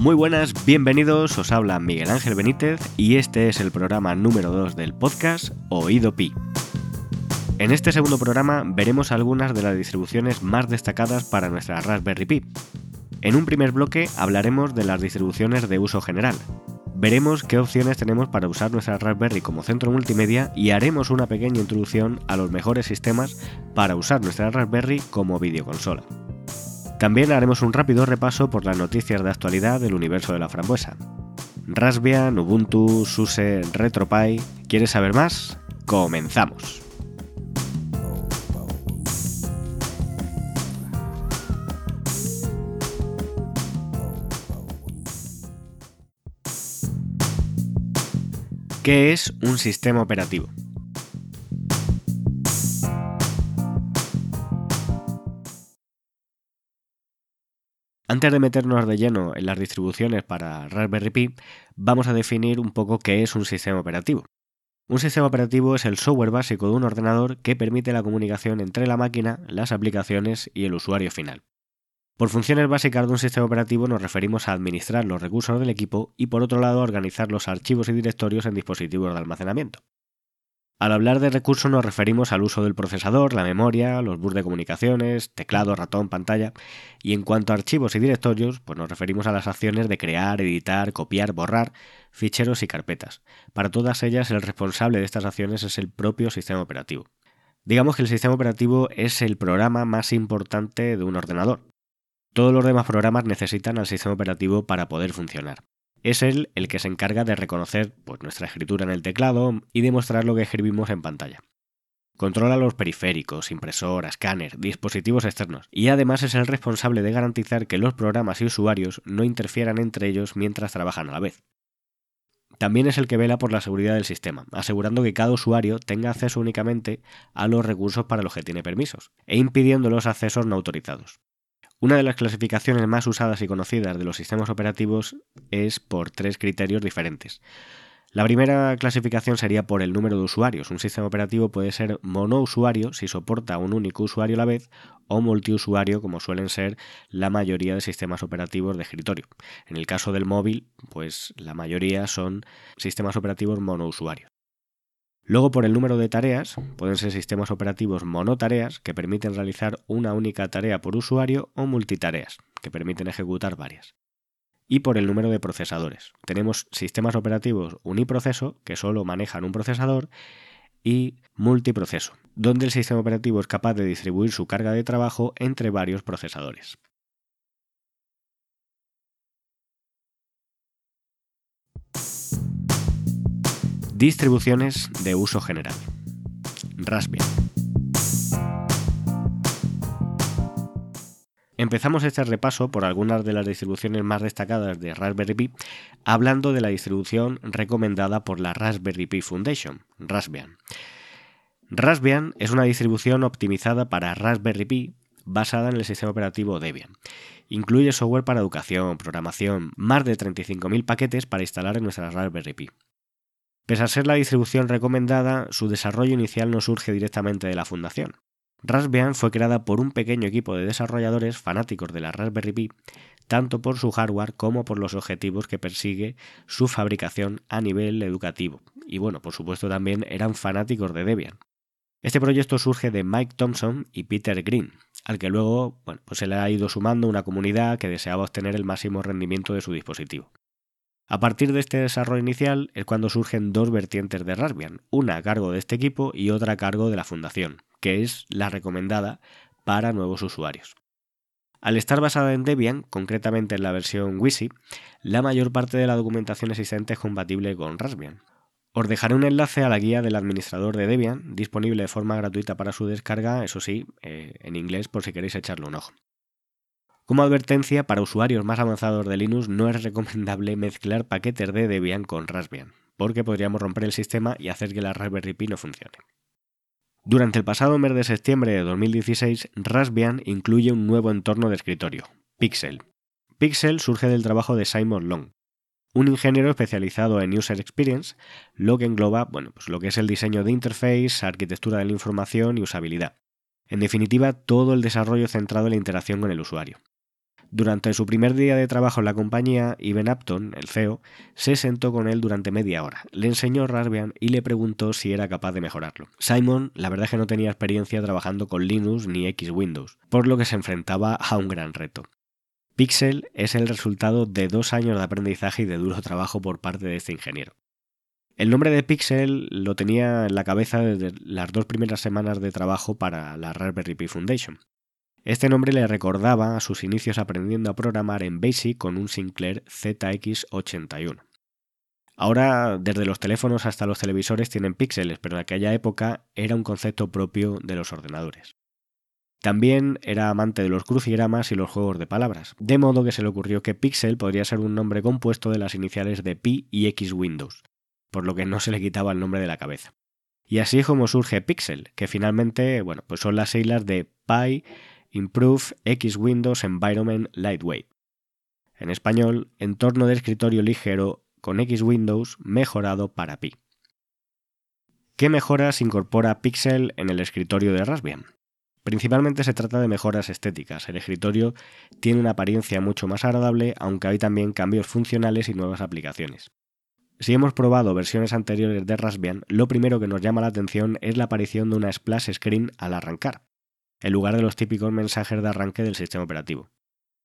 Muy buenas, bienvenidos, os habla Miguel Ángel Benítez y este es el programa número 2 del podcast Oído Pi. En este segundo programa veremos algunas de las distribuciones más destacadas para nuestra Raspberry Pi. En un primer bloque hablaremos de las distribuciones de uso general. Veremos qué opciones tenemos para usar nuestra Raspberry como centro multimedia y haremos una pequeña introducción a los mejores sistemas para usar nuestra Raspberry como videoconsola. También haremos un rápido repaso por las noticias de actualidad del universo de la frambuesa. Raspbian, Ubuntu, SUSE, RetroPie. ¿Quieres saber más? ¡Comenzamos! ¿Qué es un sistema operativo? Antes de meternos de lleno en las distribuciones para Raspberry Pi, vamos a definir un poco qué es un sistema operativo. Un sistema operativo es el software básico de un ordenador que permite la comunicación entre la máquina, las aplicaciones y el usuario final. Por funciones básicas de un sistema operativo nos referimos a administrar los recursos del equipo y por otro lado a organizar los archivos y directorios en dispositivos de almacenamiento. Al hablar de recursos nos referimos al uso del procesador, la memoria, los bus de comunicaciones, teclado, ratón, pantalla. Y en cuanto a archivos y directorios, pues nos referimos a las acciones de crear, editar, copiar, borrar ficheros y carpetas. Para todas ellas el responsable de estas acciones es el propio sistema operativo. Digamos que el sistema operativo es el programa más importante de un ordenador. Todos los demás programas necesitan al sistema operativo para poder funcionar. Es él el que se encarga de reconocer pues, nuestra escritura en el teclado y demostrar lo que escribimos en pantalla. Controla los periféricos, impresora, escáner, dispositivos externos y además es el responsable de garantizar que los programas y usuarios no interfieran entre ellos mientras trabajan a la vez. También es el que vela por la seguridad del sistema, asegurando que cada usuario tenga acceso únicamente a los recursos para los que tiene permisos, e impidiendo los accesos no autorizados. Una de las clasificaciones más usadas y conocidas de los sistemas operativos es por tres criterios diferentes. La primera clasificación sería por el número de usuarios. Un sistema operativo puede ser monousuario si soporta un único usuario a la vez o multiusuario como suelen ser la mayoría de sistemas operativos de escritorio. En el caso del móvil, pues la mayoría son sistemas operativos monousuarios. Luego, por el número de tareas, pueden ser sistemas operativos monotareas que permiten realizar una única tarea por usuario o multitareas que permiten ejecutar varias. Y por el número de procesadores. Tenemos sistemas operativos uniproceso que solo manejan un procesador y multiproceso, donde el sistema operativo es capaz de distribuir su carga de trabajo entre varios procesadores. Distribuciones de uso general. Raspbian. Empezamos este repaso por algunas de las distribuciones más destacadas de Raspberry Pi, hablando de la distribución recomendada por la Raspberry Pi Foundation, Raspbian. Raspbian es una distribución optimizada para Raspberry Pi basada en el sistema operativo Debian. Incluye software para educación, programación, más de 35.000 paquetes para instalar en nuestra Raspberry Pi. Pese a ser la distribución recomendada, su desarrollo inicial no surge directamente de la fundación. Raspbian fue creada por un pequeño equipo de desarrolladores fanáticos de la Raspberry Pi, tanto por su hardware como por los objetivos que persigue su fabricación a nivel educativo. Y bueno, por supuesto también eran fanáticos de Debian. Este proyecto surge de Mike Thompson y Peter Green, al que luego bueno, pues se le ha ido sumando una comunidad que deseaba obtener el máximo rendimiento de su dispositivo. A partir de este desarrollo inicial es cuando surgen dos vertientes de Raspbian, una a cargo de este equipo y otra a cargo de la fundación, que es la recomendada para nuevos usuarios. Al estar basada en Debian, concretamente en la versión WYSI, la mayor parte de la documentación existente es compatible con Raspbian. Os dejaré un enlace a la guía del administrador de Debian, disponible de forma gratuita para su descarga, eso sí, eh, en inglés por si queréis echarle un ojo. Como advertencia, para usuarios más avanzados de Linux no es recomendable mezclar paquetes de Debian con Raspbian, porque podríamos romper el sistema y hacer que la Raspberry Pi no funcione. Durante el pasado mes de septiembre de 2016, Raspbian incluye un nuevo entorno de escritorio, Pixel. Pixel surge del trabajo de Simon Long, un ingeniero especializado en User Experience, lo que engloba bueno, pues lo que es el diseño de interface, arquitectura de la información y usabilidad. En definitiva, todo el desarrollo centrado en la interacción con el usuario. Durante su primer día de trabajo en la compañía, Ivan Upton, el CEO, se sentó con él durante media hora, le enseñó Raspbian y le preguntó si era capaz de mejorarlo. Simon, la verdad es que no tenía experiencia trabajando con Linux ni X Windows, por lo que se enfrentaba a un gran reto. Pixel es el resultado de dos años de aprendizaje y de duro trabajo por parte de este ingeniero. El nombre de Pixel lo tenía en la cabeza desde las dos primeras semanas de trabajo para la Raspberry Pi Foundation. Este nombre le recordaba a sus inicios aprendiendo a programar en BASIC con un Sinclair ZX81. Ahora, desde los teléfonos hasta los televisores tienen píxeles, pero en aquella época era un concepto propio de los ordenadores. También era amante de los crucigramas y los juegos de palabras, de modo que se le ocurrió que Pixel podría ser un nombre compuesto de las iniciales de Pi y X Windows, por lo que no se le quitaba el nombre de la cabeza. Y así es como surge Pixel, que finalmente, bueno, pues son las siglas de Pi Improve X Windows Environment Lightweight. En español, entorno de escritorio ligero con X Windows mejorado para Pi. ¿Qué mejoras incorpora Pixel en el escritorio de Raspbian? Principalmente se trata de mejoras estéticas. El escritorio tiene una apariencia mucho más agradable, aunque hay también cambios funcionales y nuevas aplicaciones. Si hemos probado versiones anteriores de Raspbian, lo primero que nos llama la atención es la aparición de una splash screen al arrancar, en lugar de los típicos mensajes de arranque del sistema operativo.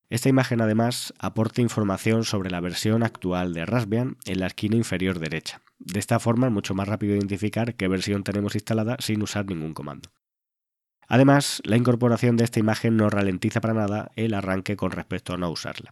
Esta imagen además aporta información sobre la versión actual de Raspbian en la esquina inferior derecha. De esta forma es mucho más rápido identificar qué versión tenemos instalada sin usar ningún comando. Además, la incorporación de esta imagen no ralentiza para nada el arranque con respecto a no usarla.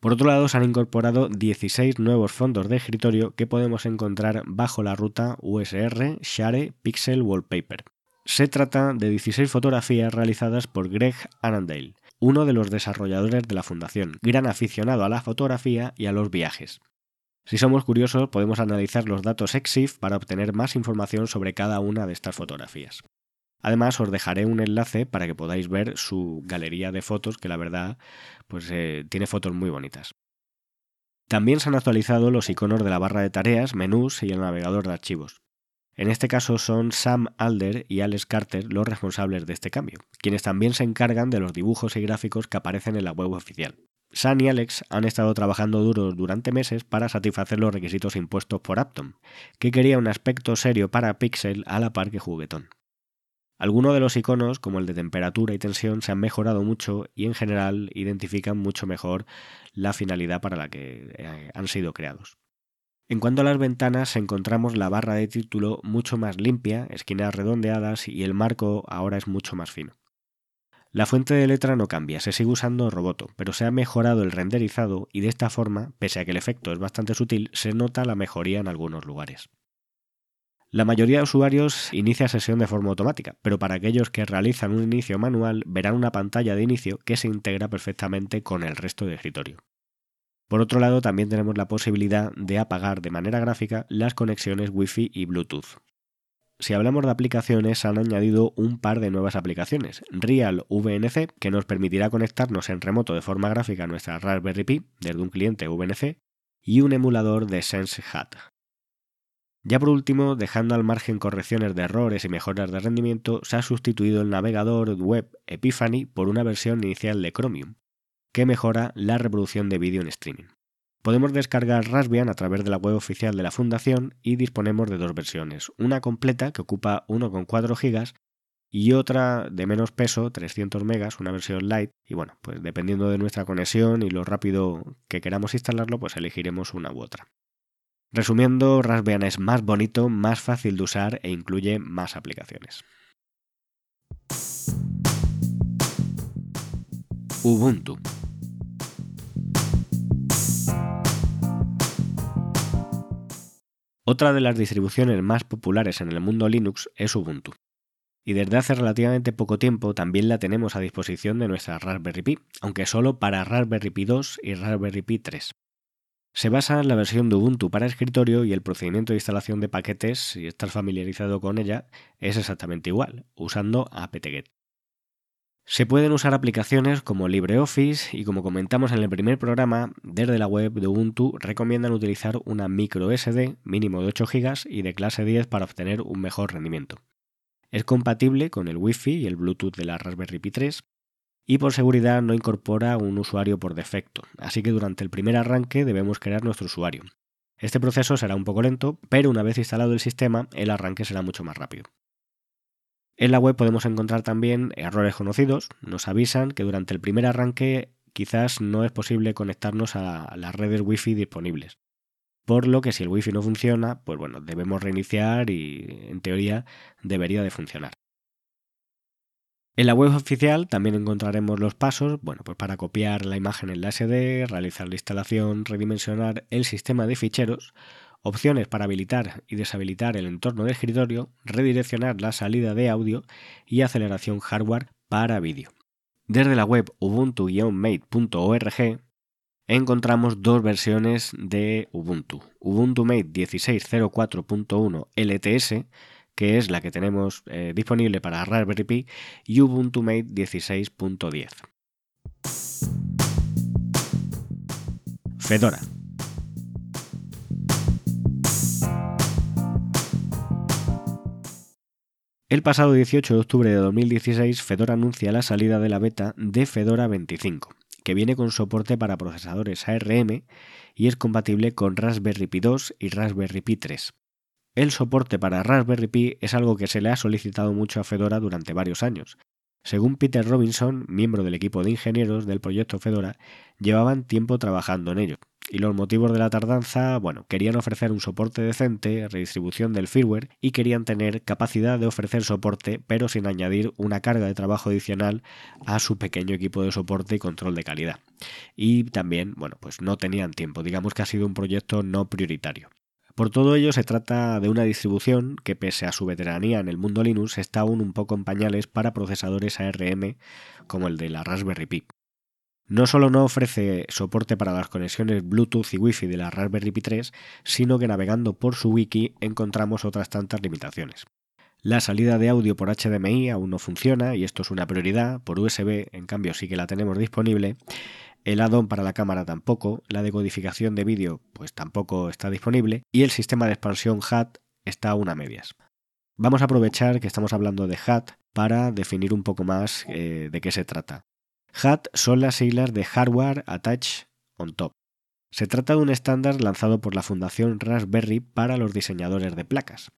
Por otro lado, se han incorporado 16 nuevos fondos de escritorio que podemos encontrar bajo la ruta USR Share Pixel Wallpaper. Se trata de 16 fotografías realizadas por Greg Annandale, uno de los desarrolladores de la fundación, gran aficionado a la fotografía y a los viajes. Si somos curiosos, podemos analizar los datos EXIF para obtener más información sobre cada una de estas fotografías. Además, os dejaré un enlace para que podáis ver su galería de fotos, que la verdad, pues eh, tiene fotos muy bonitas. También se han actualizado los iconos de la barra de tareas, menús y el navegador de archivos. En este caso son Sam Alder y Alex Carter los responsables de este cambio, quienes también se encargan de los dibujos y gráficos que aparecen en la web oficial. Sam y Alex han estado trabajando duros durante meses para satisfacer los requisitos impuestos por Apton, que quería un aspecto serio para Pixel a la par que juguetón. Algunos de los iconos, como el de temperatura y tensión, se han mejorado mucho y en general identifican mucho mejor la finalidad para la que eh, han sido creados. En cuanto a las ventanas, encontramos la barra de título mucho más limpia, esquinas redondeadas y el marco ahora es mucho más fino. La fuente de letra no cambia, se sigue usando Roboto, pero se ha mejorado el renderizado y de esta forma, pese a que el efecto es bastante sutil, se nota la mejoría en algunos lugares. La mayoría de usuarios inicia sesión de forma automática, pero para aquellos que realizan un inicio manual verán una pantalla de inicio que se integra perfectamente con el resto del escritorio. Por otro lado, también tenemos la posibilidad de apagar de manera gráfica las conexiones Wi-Fi y Bluetooth. Si hablamos de aplicaciones, han añadido un par de nuevas aplicaciones. Real VNC, que nos permitirá conectarnos en remoto de forma gráfica a nuestra Raspberry Pi desde un cliente VNC, y un emulador de SenseHat, ya por último, dejando al margen correcciones de errores y mejoras de rendimiento, se ha sustituido el navegador web Epiphany por una versión inicial de Chromium, que mejora la reproducción de vídeo en streaming. Podemos descargar Raspbian a través de la web oficial de la fundación y disponemos de dos versiones, una completa que ocupa 1,4 GB y otra de menos peso, 300 MB, una versión light, y bueno, pues dependiendo de nuestra conexión y lo rápido que queramos instalarlo, pues elegiremos una u otra. Resumiendo, Raspbian es más bonito, más fácil de usar e incluye más aplicaciones. Ubuntu. Otra de las distribuciones más populares en el mundo Linux es Ubuntu. Y desde hace relativamente poco tiempo también la tenemos a disposición de nuestra Raspberry Pi, aunque solo para Raspberry Pi 2 y Raspberry Pi 3. Se basa en la versión de Ubuntu para escritorio y el procedimiento de instalación de paquetes, si estás familiarizado con ella, es exactamente igual, usando apt-get. Se pueden usar aplicaciones como LibreOffice y como comentamos en el primer programa, desde la web de Ubuntu recomiendan utilizar una micro SD mínimo de 8 GB y de clase 10 para obtener un mejor rendimiento. Es compatible con el Wi-Fi y el Bluetooth de la Raspberry Pi 3 y por seguridad no incorpora un usuario por defecto, así que durante el primer arranque debemos crear nuestro usuario. Este proceso será un poco lento, pero una vez instalado el sistema, el arranque será mucho más rápido. En la web podemos encontrar también errores conocidos, nos avisan que durante el primer arranque quizás no es posible conectarnos a las redes Wi-Fi disponibles. Por lo que si el Wi-Fi no funciona, pues bueno, debemos reiniciar y en teoría debería de funcionar. En la web oficial también encontraremos los pasos, bueno, pues para copiar la imagen en la SD, realizar la instalación, redimensionar el sistema de ficheros, opciones para habilitar y deshabilitar el entorno de escritorio, redireccionar la salida de audio y aceleración hardware para vídeo. Desde la web ubuntu-mate.org encontramos dos versiones de Ubuntu. Ubuntu Mate 16.04.1 LTS que es la que tenemos eh, disponible para Raspberry Pi, y Ubuntu Mate 16.10. Fedora. El pasado 18 de octubre de 2016, Fedora anuncia la salida de la beta de Fedora 25, que viene con soporte para procesadores ARM y es compatible con Raspberry Pi 2 y Raspberry Pi 3. El soporte para Raspberry Pi es algo que se le ha solicitado mucho a Fedora durante varios años. Según Peter Robinson, miembro del equipo de ingenieros del proyecto Fedora, llevaban tiempo trabajando en ello. Y los motivos de la tardanza, bueno, querían ofrecer un soporte decente, redistribución del firmware y querían tener capacidad de ofrecer soporte, pero sin añadir una carga de trabajo adicional a su pequeño equipo de soporte y control de calidad. Y también, bueno, pues no tenían tiempo, digamos que ha sido un proyecto no prioritario. Por todo ello, se trata de una distribución que, pese a su veteranía en el mundo Linux, está aún un poco en pañales para procesadores ARM como el de la Raspberry Pi. No solo no ofrece soporte para las conexiones Bluetooth y Wi-Fi de la Raspberry Pi 3, sino que navegando por su wiki encontramos otras tantas limitaciones. La salida de audio por HDMI aún no funciona y esto es una prioridad, por USB en cambio sí que la tenemos disponible, el add-on para la cámara tampoco, la decodificación de vídeo pues tampoco está disponible y el sistema de expansión HAT está aún a medias. Vamos a aprovechar que estamos hablando de HAT para definir un poco más eh, de qué se trata. HAT son las siglas de Hardware Attach on Top. Se trata de un estándar lanzado por la Fundación Raspberry para los diseñadores de placas.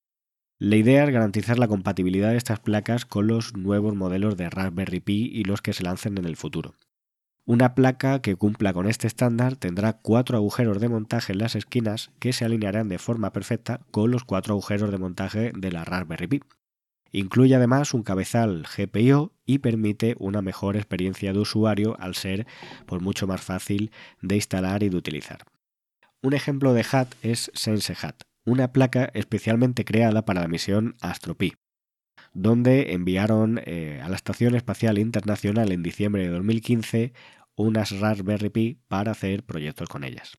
La idea es garantizar la compatibilidad de estas placas con los nuevos modelos de Raspberry Pi y los que se lancen en el futuro. Una placa que cumpla con este estándar tendrá cuatro agujeros de montaje en las esquinas que se alinearán de forma perfecta con los cuatro agujeros de montaje de la Raspberry Pi. Incluye además un cabezal GPIO y permite una mejor experiencia de usuario al ser por mucho más fácil de instalar y de utilizar. Un ejemplo de HAT es SenseHAT, una placa especialmente creada para la misión AstroPi, donde enviaron eh, a la Estación Espacial Internacional en diciembre de 2015 unas Raspberry Pi para hacer proyectos con ellas.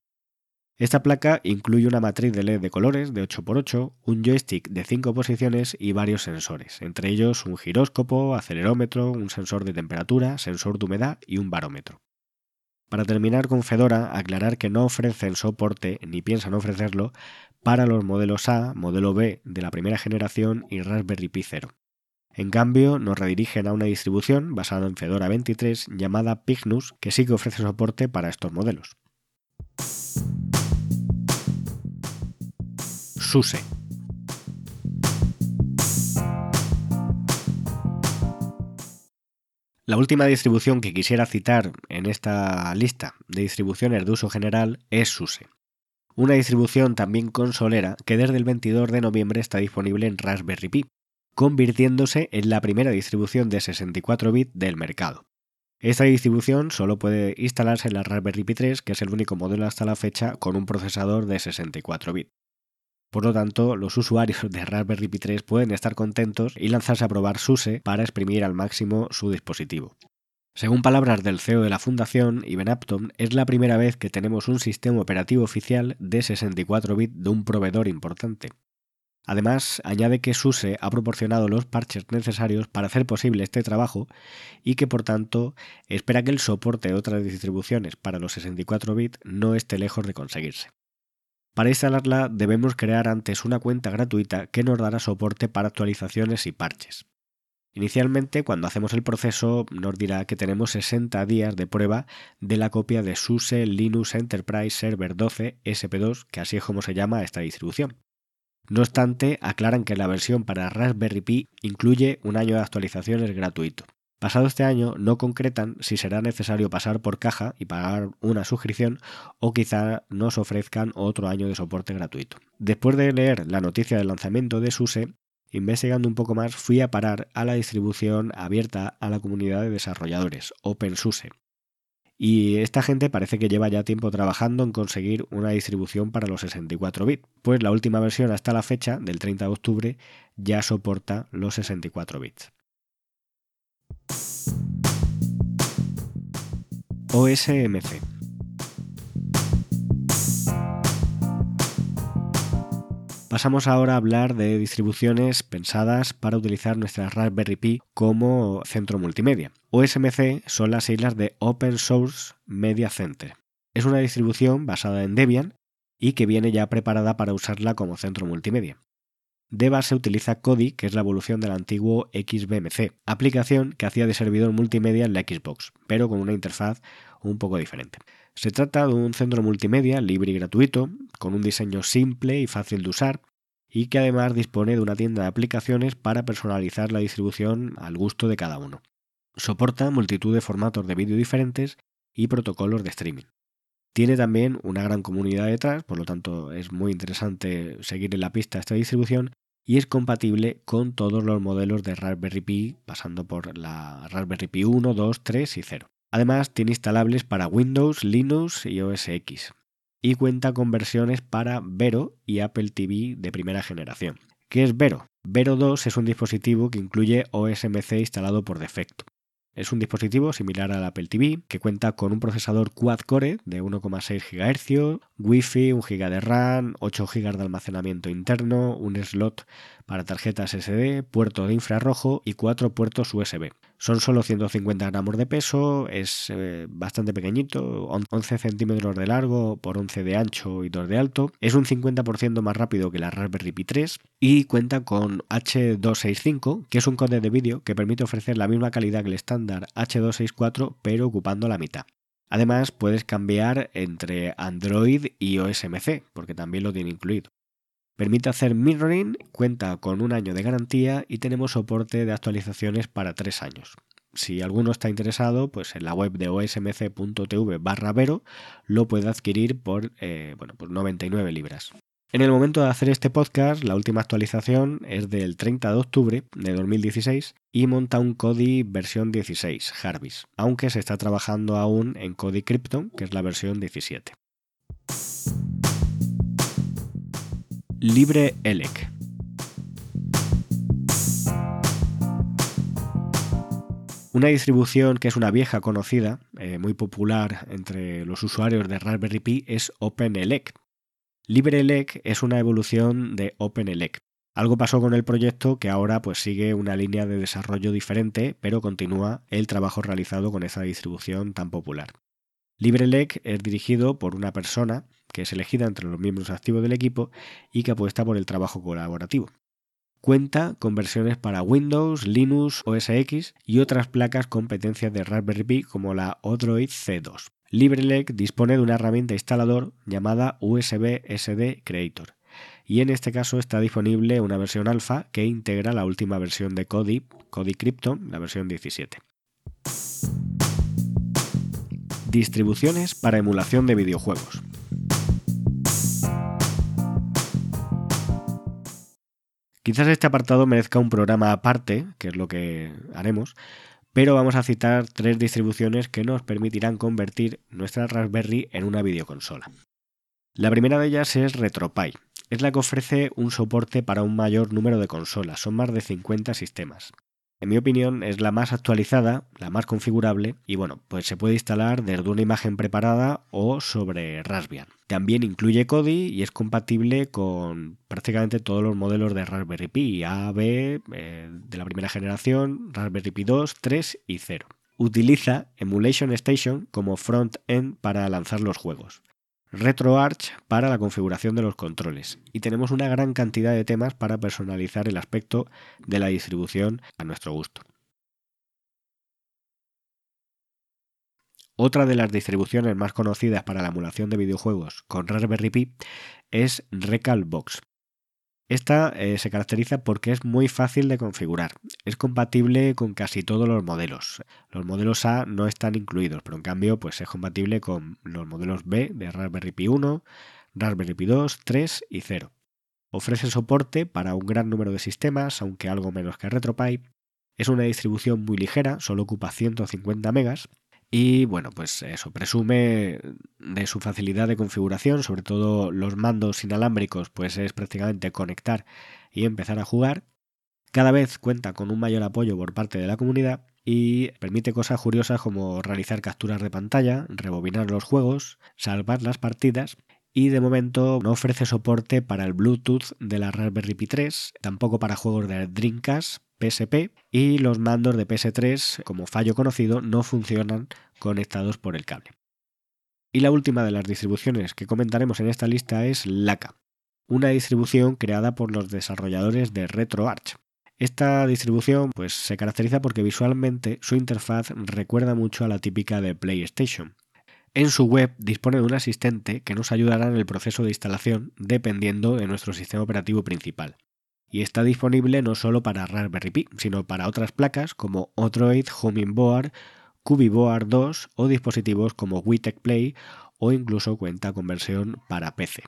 Esta placa incluye una matriz de LED de colores de 8x8, un joystick de 5 posiciones y varios sensores, entre ellos un giróscopo, acelerómetro, un sensor de temperatura, sensor de humedad y un barómetro. Para terminar con Fedora, aclarar que no ofrecen soporte, ni piensan ofrecerlo, para los modelos A, modelo B de la primera generación y Raspberry Pi 0. En cambio, nos redirigen a una distribución basada en Fedora 23 llamada Pignus, que sí que ofrece soporte para estos modelos. SUSE. La última distribución que quisiera citar en esta lista de distribuciones de uso general es SUSE, una distribución también consolera que desde el 22 de noviembre está disponible en Raspberry Pi, convirtiéndose en la primera distribución de 64 bits del mercado. Esta distribución solo puede instalarse en la Raspberry Pi 3, que es el único modelo hasta la fecha con un procesador de 64 bits. Por lo tanto, los usuarios de Raspberry Pi 3 pueden estar contentos y lanzarse a probar SUSE para exprimir al máximo su dispositivo. Según palabras del CEO de la fundación, Ivan Upton, es la primera vez que tenemos un sistema operativo oficial de 64 bits de un proveedor importante, Además, añade que SUSE ha proporcionado los parches necesarios para hacer posible este trabajo y que por tanto espera que el soporte de otras distribuciones para los 64 bits no esté lejos de conseguirse. Para instalarla debemos crear antes una cuenta gratuita que nos dará soporte para actualizaciones y parches. Inicialmente, cuando hacemos el proceso, nos dirá que tenemos 60 días de prueba de la copia de SUSE Linux Enterprise Server 12 SP2, que así es como se llama esta distribución. No obstante, aclaran que la versión para Raspberry Pi incluye un año de actualizaciones gratuito. Pasado este año, no concretan si será necesario pasar por caja y pagar una suscripción o quizá nos ofrezcan otro año de soporte gratuito. Después de leer la noticia del lanzamiento de SUSE, Investigando un poco más, fui a parar a la distribución abierta a la comunidad de desarrolladores, OpenSUSE. Y esta gente parece que lleva ya tiempo trabajando en conseguir una distribución para los 64 bits, pues la última versión hasta la fecha, del 30 de octubre, ya soporta los 64 bits. OSMC Pasamos ahora a hablar de distribuciones pensadas para utilizar nuestra Raspberry Pi como centro multimedia. OSMC son las siglas de Open Source Media Center. Es una distribución basada en Debian y que viene ya preparada para usarla como centro multimedia. De base utiliza Kodi, que es la evolución del antiguo XBMC, aplicación que hacía de servidor multimedia en la Xbox, pero con una interfaz un poco diferente. Se trata de un centro multimedia libre y gratuito, con un diseño simple y fácil de usar, y que además dispone de una tienda de aplicaciones para personalizar la distribución al gusto de cada uno. Soporta multitud de formatos de vídeo diferentes y protocolos de streaming. Tiene también una gran comunidad detrás, por lo tanto es muy interesante seguir en la pista esta distribución y es compatible con todos los modelos de Raspberry Pi, pasando por la Raspberry Pi 1, 2, 3 y 0. Además, tiene instalables para Windows, Linux y OS X. Y cuenta con versiones para Vero y Apple TV de primera generación. ¿Qué es Vero? Vero 2 es un dispositivo que incluye OSMC instalado por defecto. Es un dispositivo similar al Apple TV que cuenta con un procesador quad-core de 1,6 GHz, Wi-Fi, 1 GB de RAM, 8 GB de almacenamiento interno, un slot para tarjetas SD, puerto de infrarrojo y 4 puertos USB. Son solo 150 gramos de peso, es eh, bastante pequeñito, 11 centímetros de largo por 11 de ancho y 2 de alto. Es un 50% más rápido que la Raspberry Pi 3 y cuenta con H265, que es un código de vídeo que permite ofrecer la misma calidad que el estándar H264, pero ocupando la mitad. Además, puedes cambiar entre Android y OSMC, porque también lo tiene incluido. Permite hacer mirroring, cuenta con un año de garantía y tenemos soporte de actualizaciones para tres años. Si alguno está interesado, pues en la web de osmc.tv barra lo puede adquirir por, eh, bueno, por 99 libras. En el momento de hacer este podcast, la última actualización es del 30 de octubre de 2016 y monta un Kodi versión 16, Jarvis, aunque se está trabajando aún en Kodi Krypton, que es la versión 17. LibreElec. Una distribución que es una vieja conocida, eh, muy popular entre los usuarios de Raspberry Pi, es OpenELEC. LibreELEC es una evolución de OpenELEC. Algo pasó con el proyecto que ahora pues sigue una línea de desarrollo diferente, pero continúa el trabajo realizado con esa distribución tan popular. LibreELEC es dirigido por una persona que es elegida entre los miembros activos del equipo y que apuesta por el trabajo colaborativo. Cuenta con versiones para Windows, Linux, OS X y otras placas competencias de Raspberry Pi como la Odroid C2. LibreLec dispone de una herramienta instalador llamada USB SD Creator y en este caso está disponible una versión alfa que integra la última versión de Kodi, Kodi Krypton, la versión 17. Distribuciones para emulación de videojuegos. Quizás este apartado merezca un programa aparte, que es lo que haremos, pero vamos a citar tres distribuciones que nos permitirán convertir nuestra Raspberry en una videoconsola. La primera de ellas es RetroPie. Es la que ofrece un soporte para un mayor número de consolas, son más de 50 sistemas. En mi opinión es la más actualizada, la más configurable y bueno, pues se puede instalar desde una imagen preparada o sobre Raspbian. También incluye Kodi y es compatible con prácticamente todos los modelos de Raspberry Pi, A, B, eh, de la primera generación, Raspberry Pi 2, 3 y 0. Utiliza Emulation Station como front-end para lanzar los juegos. RetroArch para la configuración de los controles y tenemos una gran cantidad de temas para personalizar el aspecto de la distribución a nuestro gusto. Otra de las distribuciones más conocidas para la emulación de videojuegos con Raspberry Pi es Recalbox. Esta eh, se caracteriza porque es muy fácil de configurar. Es compatible con casi todos los modelos. Los modelos A no están incluidos, pero en cambio pues es compatible con los modelos B de Raspberry Pi 1, Raspberry Pi 2, 3 y 0. Ofrece soporte para un gran número de sistemas, aunque algo menos que RetroPie. Es una distribución muy ligera, solo ocupa 150 megas y bueno, pues eso, presume de su facilidad de configuración, sobre todo los mandos inalámbricos, pues es prácticamente conectar y empezar a jugar. Cada vez cuenta con un mayor apoyo por parte de la comunidad y permite cosas curiosas como realizar capturas de pantalla, rebobinar los juegos, salvar las partidas y de momento no ofrece soporte para el Bluetooth de la Raspberry Pi 3, tampoco para juegos de Dreamcast, PSP y los mandos de PS3, como fallo conocido, no funcionan conectados por el cable. Y la última de las distribuciones que comentaremos en esta lista es Laka, una distribución creada por los desarrolladores de RetroArch. Esta distribución pues, se caracteriza porque visualmente su interfaz recuerda mucho a la típica de PlayStation. En su web dispone de un asistente que nos ayudará en el proceso de instalación dependiendo de nuestro sistema operativo principal y está disponible no solo para Raspberry Pi, sino para otras placas como Odroid, Board, Cubiboard 2 o dispositivos como WeTech Play o incluso cuenta con versión para PC.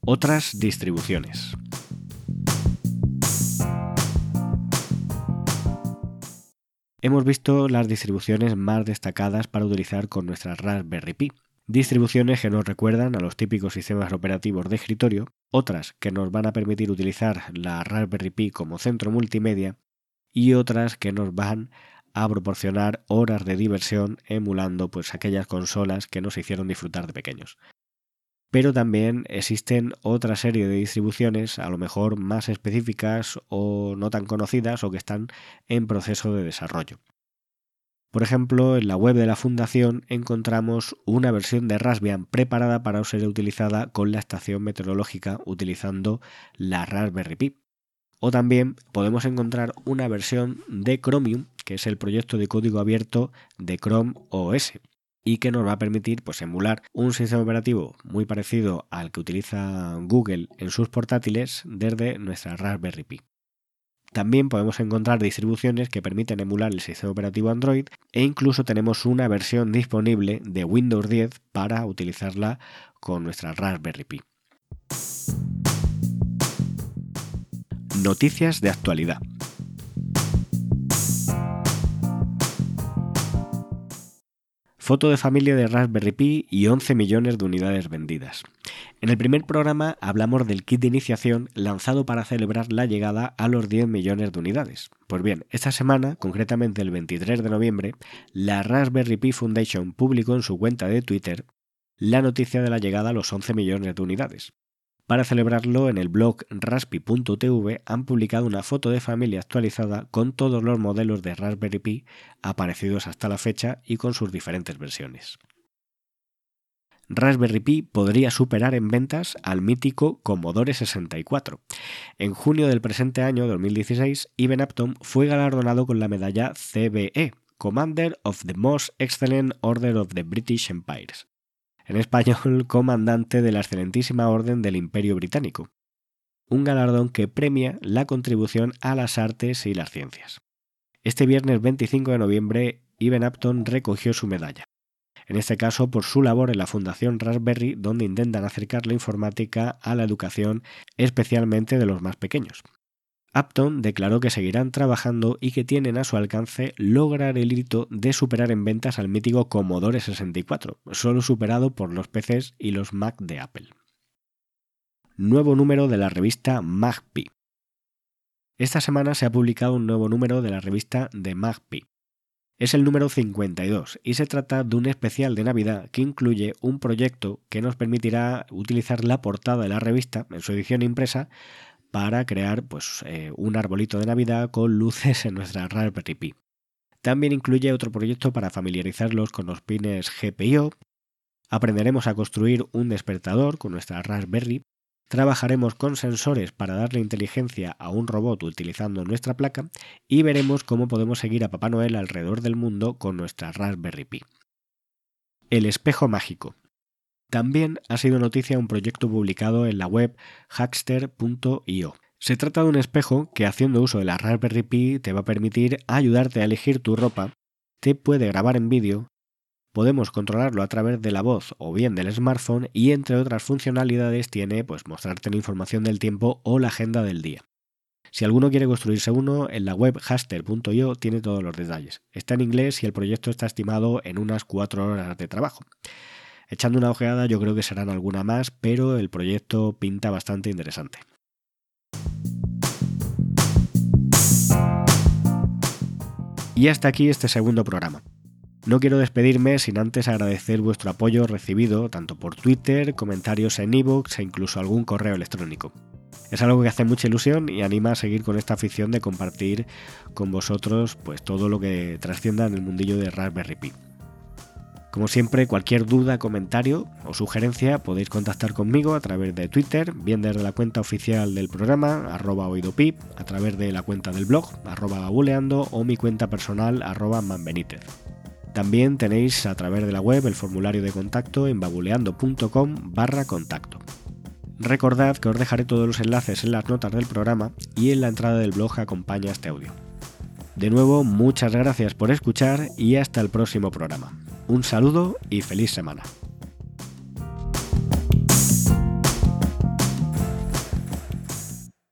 Otras distribuciones. Hemos visto las distribuciones más destacadas para utilizar con nuestra Raspberry Pi, distribuciones que nos recuerdan a los típicos sistemas operativos de escritorio, otras que nos van a permitir utilizar la Raspberry Pi como centro multimedia y otras que nos van a proporcionar horas de diversión emulando pues aquellas consolas que nos hicieron disfrutar de pequeños. Pero también existen otra serie de distribuciones, a lo mejor más específicas o no tan conocidas o que están en proceso de desarrollo. Por ejemplo, en la web de la fundación encontramos una versión de Raspbian preparada para ser utilizada con la estación meteorológica utilizando la Raspberry Pi. O también podemos encontrar una versión de Chromium, que es el proyecto de código abierto de Chrome OS, y que nos va a permitir pues, emular un sistema operativo muy parecido al que utiliza Google en sus portátiles desde nuestra Raspberry Pi. También podemos encontrar distribuciones que permiten emular el sistema operativo Android e incluso tenemos una versión disponible de Windows 10 para utilizarla con nuestra Raspberry Pi. Noticias de actualidad. Foto de familia de Raspberry Pi y 11 millones de unidades vendidas. En el primer programa hablamos del kit de iniciación lanzado para celebrar la llegada a los 10 millones de unidades. Pues bien, esta semana, concretamente el 23 de noviembre, la Raspberry Pi Foundation publicó en su cuenta de Twitter la noticia de la llegada a los 11 millones de unidades. Para celebrarlo, en el blog raspi.tv han publicado una foto de familia actualizada con todos los modelos de Raspberry Pi aparecidos hasta la fecha y con sus diferentes versiones. Raspberry Pi podría superar en ventas al mítico Commodore 64. En junio del presente año 2016, Ivan Apton fue galardonado con la medalla CBE, Commander of the Most Excellent Order of the British Empires, en español comandante de la excelentísima Orden del Imperio Británico, un galardón que premia la contribución a las artes y las ciencias. Este viernes 25 de noviembre, Ivan Apton recogió su medalla. En este caso, por su labor en la Fundación Raspberry, donde intentan acercar la informática a la educación, especialmente de los más pequeños. Apton declaró que seguirán trabajando y que tienen a su alcance lograr el hito de superar en ventas al mítico Commodore 64, solo superado por los PCs y los Mac de Apple. Nuevo número de la revista MagPi. Esta semana se ha publicado un nuevo número de la revista de MagPi. Es el número 52 y se trata de un especial de Navidad que incluye un proyecto que nos permitirá utilizar la portada de la revista en su edición impresa para crear pues, eh, un arbolito de Navidad con luces en nuestra Raspberry Pi. También incluye otro proyecto para familiarizarlos con los pines GPIO. Aprenderemos a construir un despertador con nuestra Raspberry. Trabajaremos con sensores para darle inteligencia a un robot utilizando nuestra placa y veremos cómo podemos seguir a Papá Noel alrededor del mundo con nuestra Raspberry Pi. El espejo mágico. También ha sido noticia un proyecto publicado en la web hackster.io. Se trata de un espejo que haciendo uso de la Raspberry Pi te va a permitir ayudarte a elegir tu ropa, te puede grabar en vídeo, podemos controlarlo a través de la voz o bien del smartphone y entre otras funcionalidades tiene pues mostrarte la información del tiempo o la agenda del día. Si alguno quiere construirse uno, en la web haster.io tiene todos los detalles. Está en inglés y el proyecto está estimado en unas 4 horas de trabajo. Echando una ojeada yo creo que serán alguna más, pero el proyecto pinta bastante interesante. Y hasta aquí este segundo programa. No quiero despedirme sin antes agradecer vuestro apoyo recibido tanto por Twitter, comentarios en ebooks e incluso algún correo electrónico. Es algo que hace mucha ilusión y anima a seguir con esta afición de compartir con vosotros pues todo lo que trascienda en el mundillo de Raspberry Pi. Como siempre, cualquier duda, comentario o sugerencia podéis contactar conmigo a través de Twitter, bien desde la cuenta oficial del programa, arroba a través de la cuenta del blog, arroba o mi cuenta personal, arroba. También tenéis a través de la web el formulario de contacto en babuleando.com barra contacto. Recordad que os dejaré todos los enlaces en las notas del programa y en la entrada del blog que acompaña este audio. De nuevo, muchas gracias por escuchar y hasta el próximo programa. Un saludo y feliz semana.